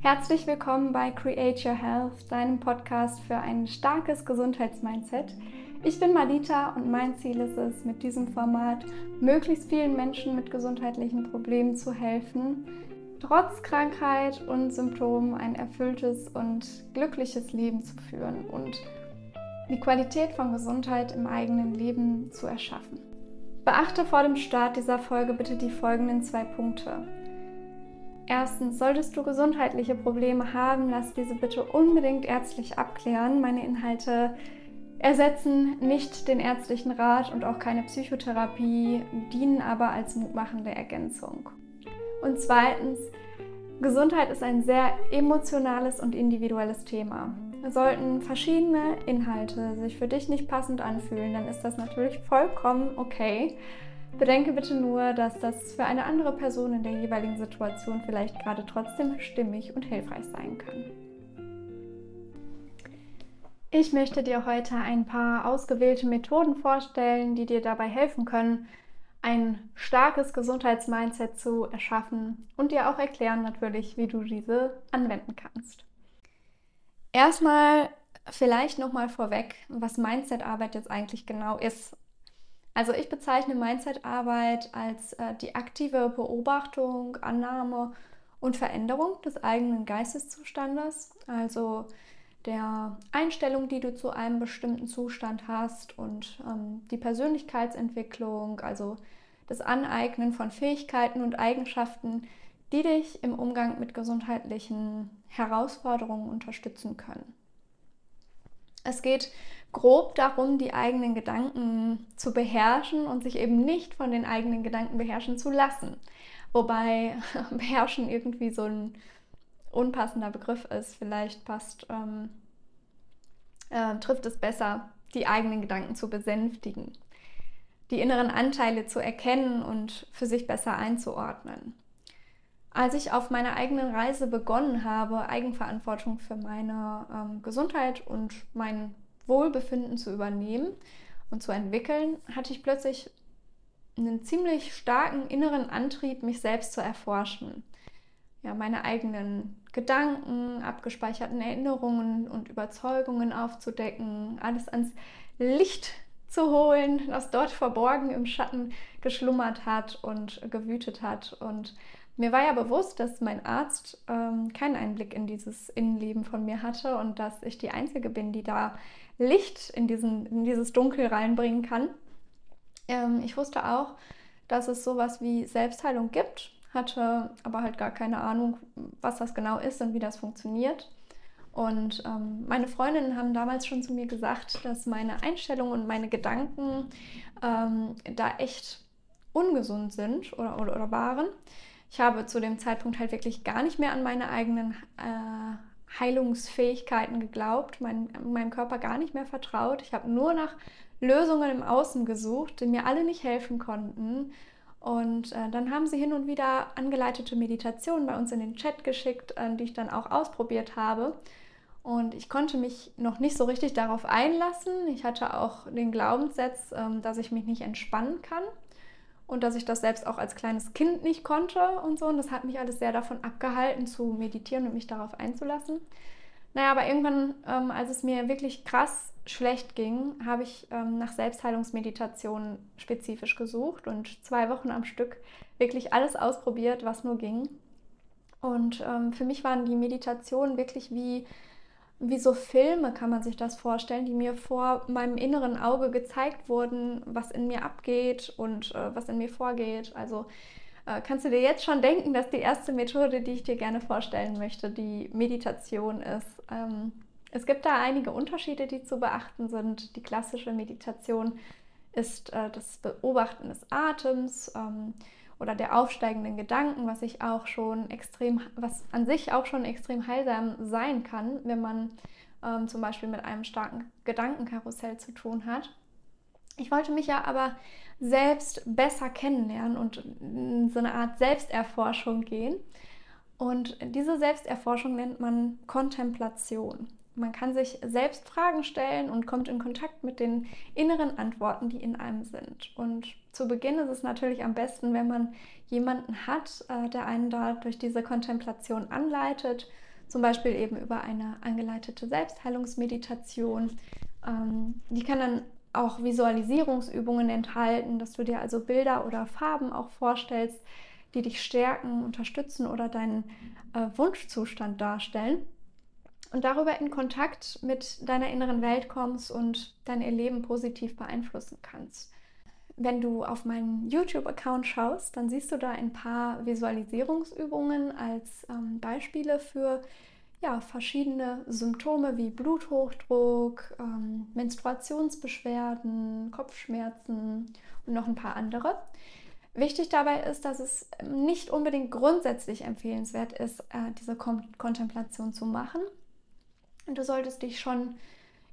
Herzlich willkommen bei Create Your Health, deinem Podcast für ein starkes Gesundheitsmindset. Ich bin Malita und mein Ziel ist es, mit diesem Format möglichst vielen Menschen mit gesundheitlichen Problemen zu helfen, trotz Krankheit und Symptomen ein erfülltes und glückliches Leben zu führen und die Qualität von Gesundheit im eigenen Leben zu erschaffen. Beachte vor dem Start dieser Folge bitte die folgenden zwei Punkte. Erstens, solltest du gesundheitliche Probleme haben, lass diese bitte unbedingt ärztlich abklären. Meine Inhalte ersetzen nicht den ärztlichen Rat und auch keine Psychotherapie, dienen aber als mutmachende Ergänzung. Und zweitens, Gesundheit ist ein sehr emotionales und individuelles Thema. Sollten verschiedene Inhalte sich für dich nicht passend anfühlen, dann ist das natürlich vollkommen okay. Bedenke bitte nur, dass das für eine andere Person in der jeweiligen Situation vielleicht gerade trotzdem stimmig und hilfreich sein kann. Ich möchte dir heute ein paar ausgewählte Methoden vorstellen, die dir dabei helfen können, ein starkes Gesundheitsmindset zu erschaffen und dir auch erklären natürlich, wie du diese anwenden kannst. Erstmal vielleicht nochmal vorweg, was Mindset-Arbeit jetzt eigentlich genau ist also ich bezeichne Mindset-Arbeit als äh, die aktive Beobachtung, Annahme und Veränderung des eigenen Geisteszustandes, also der Einstellung, die du zu einem bestimmten Zustand hast und ähm, die Persönlichkeitsentwicklung, also das Aneignen von Fähigkeiten und Eigenschaften, die dich im Umgang mit gesundheitlichen Herausforderungen unterstützen können. Es geht grob darum, die eigenen Gedanken zu beherrschen und sich eben nicht von den eigenen Gedanken beherrschen zu lassen. Wobei beherrschen irgendwie so ein unpassender Begriff ist. Vielleicht passt, ähm, äh, trifft es besser, die eigenen Gedanken zu besänftigen, die inneren Anteile zu erkennen und für sich besser einzuordnen. Als ich auf meiner eigenen Reise begonnen habe, Eigenverantwortung für meine ähm, Gesundheit und mein Wohlbefinden zu übernehmen und zu entwickeln, hatte ich plötzlich einen ziemlich starken inneren Antrieb, mich selbst zu erforschen. Ja, meine eigenen Gedanken, abgespeicherten Erinnerungen und Überzeugungen aufzudecken, alles ans Licht zu holen, was dort verborgen im Schatten geschlummert hat und gewütet hat. Und mir war ja bewusst, dass mein Arzt ähm, keinen Einblick in dieses Innenleben von mir hatte und dass ich die Einzige bin, die da Licht in, diesen, in dieses Dunkel reinbringen kann. Ähm, ich wusste auch, dass es sowas wie Selbstheilung gibt, hatte aber halt gar keine Ahnung, was das genau ist und wie das funktioniert. Und ähm, meine Freundinnen haben damals schon zu mir gesagt, dass meine Einstellung und meine Gedanken ähm, da echt ungesund sind oder, oder, oder, waren. Ich habe zu dem Zeitpunkt halt wirklich gar nicht mehr an meine eigenen äh, Heilungsfähigkeiten geglaubt, mein, meinem Körper gar nicht mehr vertraut. Ich habe nur nach Lösungen im Außen gesucht, die mir alle nicht helfen konnten. Und äh, dann haben sie hin und wieder angeleitete Meditationen bei uns in den Chat geschickt, äh, die ich dann auch ausprobiert habe. Und ich konnte mich noch nicht so richtig darauf einlassen. Ich hatte auch den Glaubenssatz, äh, dass ich mich nicht entspannen kann und dass ich das selbst auch als kleines Kind nicht konnte und so. Und das hat mich alles sehr davon abgehalten, zu meditieren und mich darauf einzulassen. Naja, aber irgendwann, ähm, als es mir wirklich krass schlecht ging, habe ich ähm, nach Selbstheilungsmeditation spezifisch gesucht und zwei Wochen am Stück wirklich alles ausprobiert, was nur ging. Und ähm, für mich waren die Meditationen wirklich wie wie so Filme kann man sich das vorstellen, die mir vor meinem inneren Auge gezeigt wurden, was in mir abgeht und äh, was in mir vorgeht. Also äh, kannst du dir jetzt schon denken, dass die erste Methode, die ich dir gerne vorstellen möchte, die Meditation ist. Ähm, es gibt da einige Unterschiede, die zu beachten sind. Die klassische Meditation ist äh, das Beobachten des Atems. Ähm, oder der aufsteigenden Gedanken, was ich auch schon extrem, was an sich auch schon extrem heilsam sein kann, wenn man ähm, zum Beispiel mit einem starken Gedankenkarussell zu tun hat. Ich wollte mich ja aber selbst besser kennenlernen und in so eine Art Selbsterforschung gehen. Und diese Selbsterforschung nennt man Kontemplation. Man kann sich selbst Fragen stellen und kommt in Kontakt mit den inneren Antworten, die in einem sind. Und zu Beginn ist es natürlich am besten, wenn man jemanden hat, äh, der einen da durch diese Kontemplation anleitet. zum Beispiel eben über eine angeleitete Selbstheilungsmeditation. Ähm, die kann dann auch Visualisierungsübungen enthalten, dass du dir also Bilder oder Farben auch vorstellst, die dich stärken, unterstützen oder deinen äh, Wunschzustand darstellen und darüber in Kontakt mit deiner inneren Welt kommst und dein Leben positiv beeinflussen kannst. Wenn du auf meinen YouTube-Account schaust, dann siehst du da ein paar Visualisierungsübungen als ähm, Beispiele für ja, verschiedene Symptome wie Bluthochdruck, ähm, Menstruationsbeschwerden, Kopfschmerzen und noch ein paar andere. Wichtig dabei ist, dass es nicht unbedingt grundsätzlich empfehlenswert ist, äh, diese Kontemplation zu machen. Und du solltest dich schon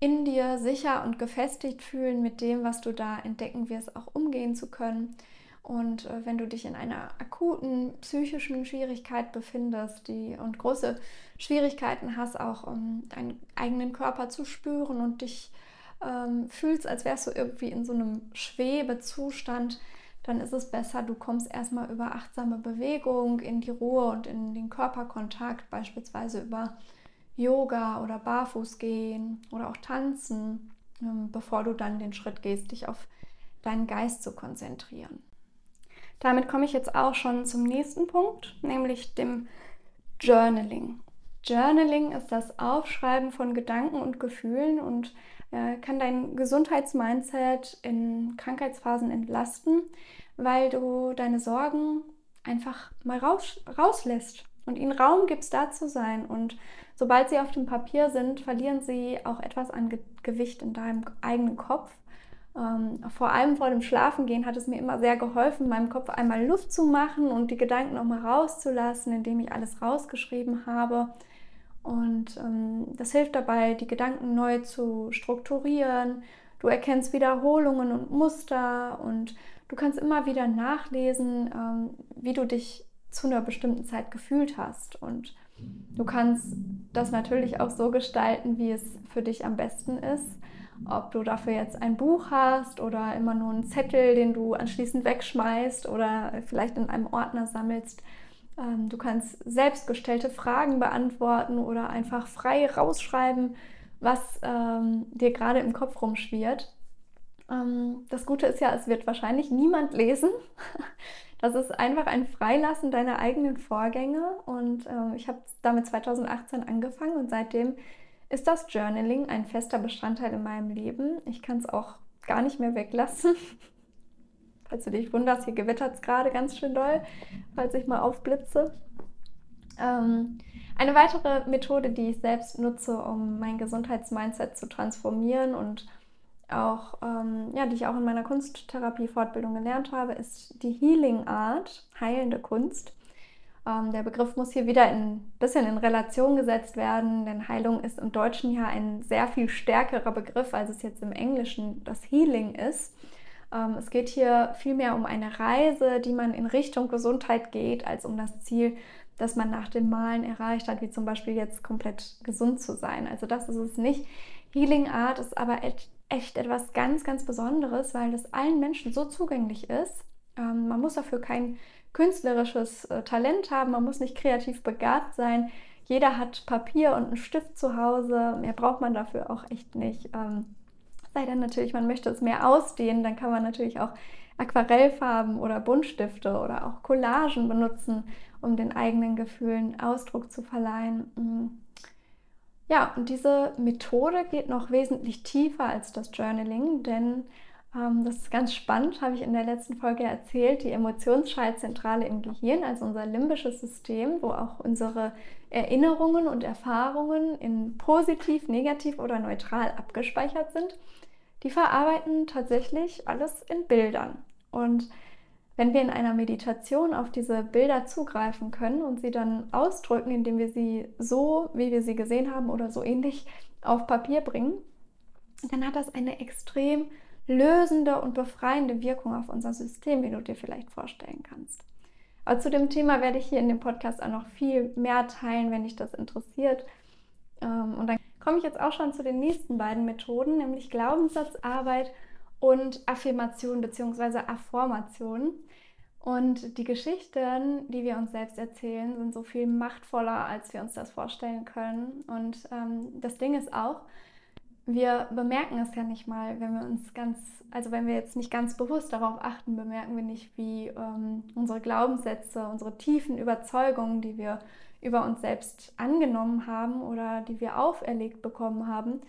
in dir sicher und gefestigt fühlen mit dem, was du da entdecken wirst, auch umgehen zu können. Und äh, wenn du dich in einer akuten psychischen Schwierigkeit befindest die, und große Schwierigkeiten hast, auch um deinen eigenen Körper zu spüren und dich ähm, fühlst, als wärst du irgendwie in so einem Schwebezustand, dann ist es besser, du kommst erstmal über achtsame Bewegung in die Ruhe und in den Körperkontakt, beispielsweise über Yoga oder Barfuß gehen oder auch tanzen, ähm, bevor du dann den Schritt gehst, dich auf deinen Geist zu konzentrieren. Damit komme ich jetzt auch schon zum nächsten Punkt, nämlich dem Journaling. Journaling ist das Aufschreiben von Gedanken und Gefühlen und äh, kann dein Gesundheitsmindset in Krankheitsphasen entlasten, weil du deine Sorgen einfach mal raus, rauslässt und ihnen Raum gibst, da zu sein. Und sobald sie auf dem Papier sind, verlieren sie auch etwas an Ge Gewicht in deinem eigenen Kopf. Ähm, vor allem vor dem Schlafengehen hat es mir immer sehr geholfen, meinem Kopf einmal Luft zu machen und die Gedanken nochmal rauszulassen, indem ich alles rausgeschrieben habe. Und ähm, das hilft dabei, die Gedanken neu zu strukturieren. Du erkennst Wiederholungen und Muster und du kannst immer wieder nachlesen, ähm, wie du dich zu einer bestimmten Zeit gefühlt hast. Und du kannst das natürlich auch so gestalten, wie es für dich am besten ist. Ob du dafür jetzt ein Buch hast oder immer nur einen Zettel, den du anschließend wegschmeißt oder vielleicht in einem Ordner sammelst. Ähm, du kannst selbstgestellte Fragen beantworten oder einfach frei rausschreiben, was ähm, dir gerade im Kopf rumschwirrt. Ähm, das Gute ist ja, es wird wahrscheinlich niemand lesen. Das ist einfach ein Freilassen deiner eigenen Vorgänge und äh, ich habe damit 2018 angefangen und seitdem ist das Journaling ein fester Bestandteil in meinem Leben. Ich kann es auch gar nicht mehr weglassen. falls du dich wunderst, hier gewittert es gerade ganz schön doll, falls ich mal aufblitze. Ähm, eine weitere Methode, die ich selbst nutze, um mein Gesundheitsmindset zu transformieren und auch, ähm, ja, die ich auch in meiner Kunsttherapie-Fortbildung gelernt habe, ist die Healing Art, heilende Kunst. Ähm, der Begriff muss hier wieder ein bisschen in Relation gesetzt werden, denn Heilung ist im Deutschen ja ein sehr viel stärkerer Begriff, als es jetzt im Englischen das Healing ist. Ähm, es geht hier vielmehr um eine Reise, die man in Richtung Gesundheit geht, als um das Ziel, das man nach dem Malen erreicht hat, wie zum Beispiel jetzt komplett gesund zu sein. Also das ist es nicht. Healing Art ist aber echt etwas ganz, ganz Besonderes, weil das allen Menschen so zugänglich ist. Ähm, man muss dafür kein künstlerisches äh, Talent haben, man muss nicht kreativ begabt sein. Jeder hat Papier und einen Stift zu Hause. Mehr braucht man dafür auch echt nicht. Ähm, sei denn natürlich, man möchte es mehr ausdehnen, dann kann man natürlich auch Aquarellfarben oder Buntstifte oder auch Collagen benutzen, um den eigenen Gefühlen Ausdruck zu verleihen. Ja, und diese Methode geht noch wesentlich tiefer als das Journaling, denn ähm, das ist ganz spannend, habe ich in der letzten Folge erzählt, die Emotionsschaltzentrale im Gehirn, also unser limbisches System, wo auch unsere Erinnerungen und Erfahrungen in positiv, negativ oder neutral abgespeichert sind, die verarbeiten tatsächlich alles in Bildern. Und wenn wir in einer Meditation auf diese Bilder zugreifen können und sie dann ausdrücken, indem wir sie so, wie wir sie gesehen haben oder so ähnlich auf Papier bringen, dann hat das eine extrem lösende und befreiende Wirkung auf unser System, wie du dir vielleicht vorstellen kannst. Aber zu dem Thema werde ich hier in dem Podcast auch noch viel mehr teilen, wenn dich das interessiert. Ähm, und dann komme ich jetzt auch schon zu den nächsten beiden Methoden, nämlich Glaubenssatzarbeit und Affirmation bzw. Affirmation. Und die Geschichten, die wir uns selbst erzählen, sind so viel machtvoller, als wir uns das vorstellen können. Und ähm, das Ding ist auch, wir bemerken es ja nicht mal, wenn wir uns ganz, also wenn wir jetzt nicht ganz bewusst darauf achten, bemerken wir nicht, wie ähm, unsere Glaubenssätze, unsere tiefen Überzeugungen, die wir über uns selbst angenommen haben oder die wir auferlegt bekommen haben,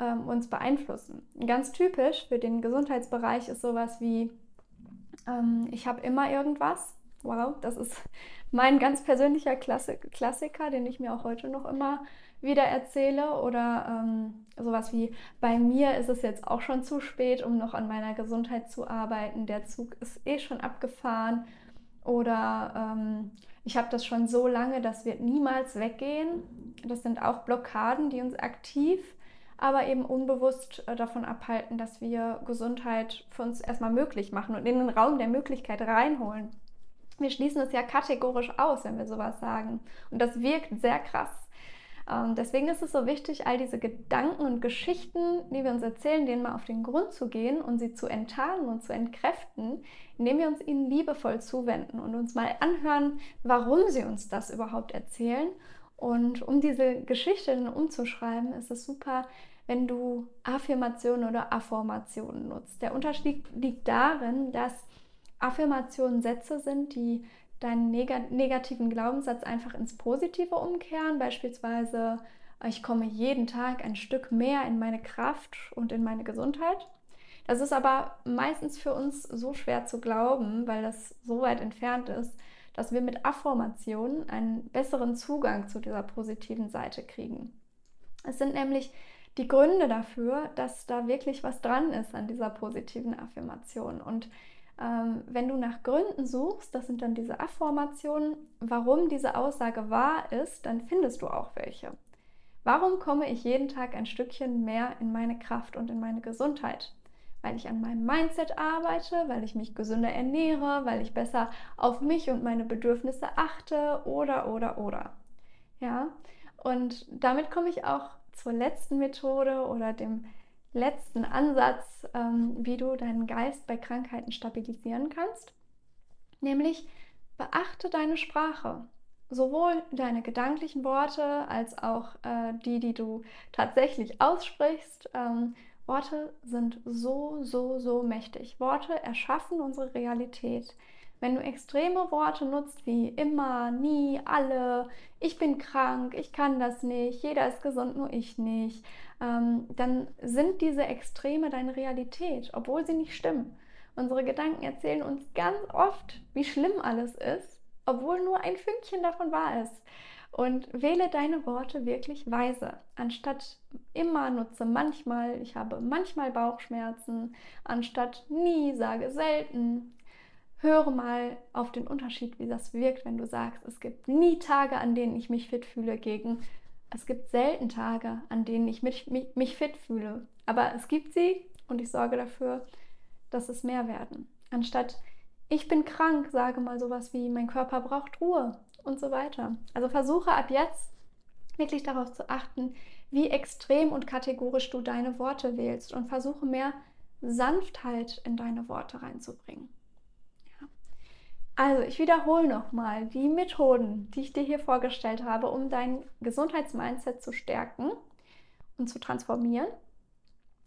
ähm, uns beeinflussen. Ganz typisch für den Gesundheitsbereich ist sowas wie, ähm, ich habe immer irgendwas. Wow, das ist mein ganz persönlicher Klassik Klassiker, den ich mir auch heute noch immer wieder erzähle. Oder ähm, sowas wie, bei mir ist es jetzt auch schon zu spät, um noch an meiner Gesundheit zu arbeiten. Der Zug ist eh schon abgefahren. Oder ähm, ich habe das schon so lange, das wird niemals weggehen. Das sind auch Blockaden, die uns aktiv aber eben unbewusst äh, davon abhalten, dass wir Gesundheit für uns erstmal möglich machen und in den Raum der Möglichkeit reinholen. Wir schließen es ja kategorisch aus, wenn wir sowas sagen. Und das wirkt sehr krass. Ähm, deswegen ist es so wichtig, all diese Gedanken und Geschichten, die wir uns erzählen, denen mal auf den Grund zu gehen und sie zu enttarnen und zu entkräften, indem wir uns ihnen liebevoll zuwenden und uns mal anhören, warum sie uns das überhaupt erzählen und um diese Geschichte dann umzuschreiben, ist es super, wenn du Affirmationen oder Affirmationen nutzt. Der Unterschied liegt darin, dass Affirmationen Sätze sind, die deinen neg negativen Glaubenssatz einfach ins Positive umkehren. Beispielsweise, ich komme jeden Tag ein Stück mehr in meine Kraft und in meine Gesundheit. Das ist aber meistens für uns so schwer zu glauben, weil das so weit entfernt ist, dass wir mit Affirmationen einen besseren Zugang zu dieser positiven Seite kriegen. Es sind nämlich die Gründe dafür, dass da wirklich was dran ist an dieser positiven Affirmation. Und ähm, wenn du nach Gründen suchst, das sind dann diese Affirmationen, warum diese Aussage wahr ist, dann findest du auch welche. Warum komme ich jeden Tag ein Stückchen mehr in meine Kraft und in meine Gesundheit? Weil ich an meinem Mindset arbeite, weil ich mich gesünder ernähre, weil ich besser auf mich und meine Bedürfnisse achte oder, oder, oder. Ja, und damit komme ich auch zur letzten Methode oder dem letzten Ansatz, ähm, wie du deinen Geist bei Krankheiten stabilisieren kannst. Nämlich beachte deine Sprache. Sowohl deine gedanklichen Worte als auch äh, die, die du tatsächlich aussprichst. Ähm, Worte sind so, so, so mächtig. Worte erschaffen unsere Realität. Wenn du extreme Worte nutzt wie immer, nie, alle, ich bin krank, ich kann das nicht, jeder ist gesund, nur ich nicht, ähm, dann sind diese Extreme deine Realität, obwohl sie nicht stimmen. Unsere Gedanken erzählen uns ganz oft, wie schlimm alles ist, obwohl nur ein Fünkchen davon wahr ist. Und wähle deine Worte wirklich weise. Anstatt immer nutze manchmal, ich habe manchmal Bauchschmerzen, anstatt nie sage selten. Höre mal auf den Unterschied, wie das wirkt, wenn du sagst, es gibt nie Tage, an denen ich mich fit fühle, gegen es gibt selten Tage, an denen ich mich, mich, mich fit fühle. Aber es gibt sie und ich sorge dafür, dass es mehr werden. Anstatt ich bin krank, sage mal sowas wie mein Körper braucht Ruhe und so weiter. Also versuche ab jetzt wirklich darauf zu achten, wie extrem und kategorisch du deine Worte wählst und versuche mehr Sanftheit in deine Worte reinzubringen. Ja. Also ich wiederhole nochmal die Methoden, die ich dir hier vorgestellt habe, um dein Gesundheitsmindset zu stärken und zu transformieren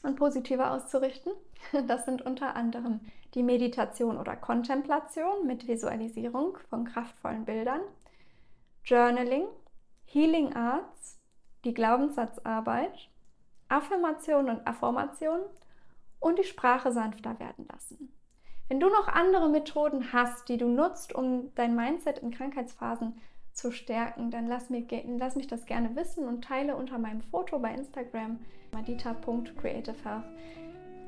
und positiver auszurichten. Das sind unter anderem die Meditation oder Kontemplation mit Visualisierung von kraftvollen Bildern, Journaling, Healing Arts, die Glaubenssatzarbeit, Affirmation und Affirmation und die Sprache sanfter werden lassen. Wenn du noch andere Methoden hast, die du nutzt, um dein Mindset in Krankheitsphasen zu stärken, dann lass, mir, lass mich das gerne wissen und teile unter meinem Foto bei Instagram madita.creativehealth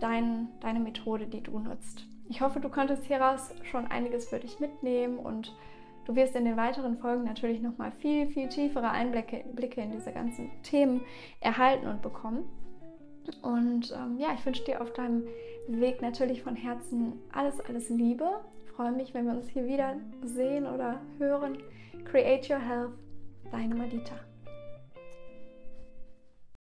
dein, deine Methode, die du nutzt. Ich hoffe, du konntest hieraus schon einiges für dich mitnehmen und Du wirst in den weiteren Folgen natürlich nochmal viel, viel tiefere Einblicke Blicke in diese ganzen Themen erhalten und bekommen. Und ähm, ja, ich wünsche dir auf deinem Weg natürlich von Herzen alles, alles Liebe. Ich freue mich, wenn wir uns hier wieder sehen oder hören. Create Your Health, deine Madita.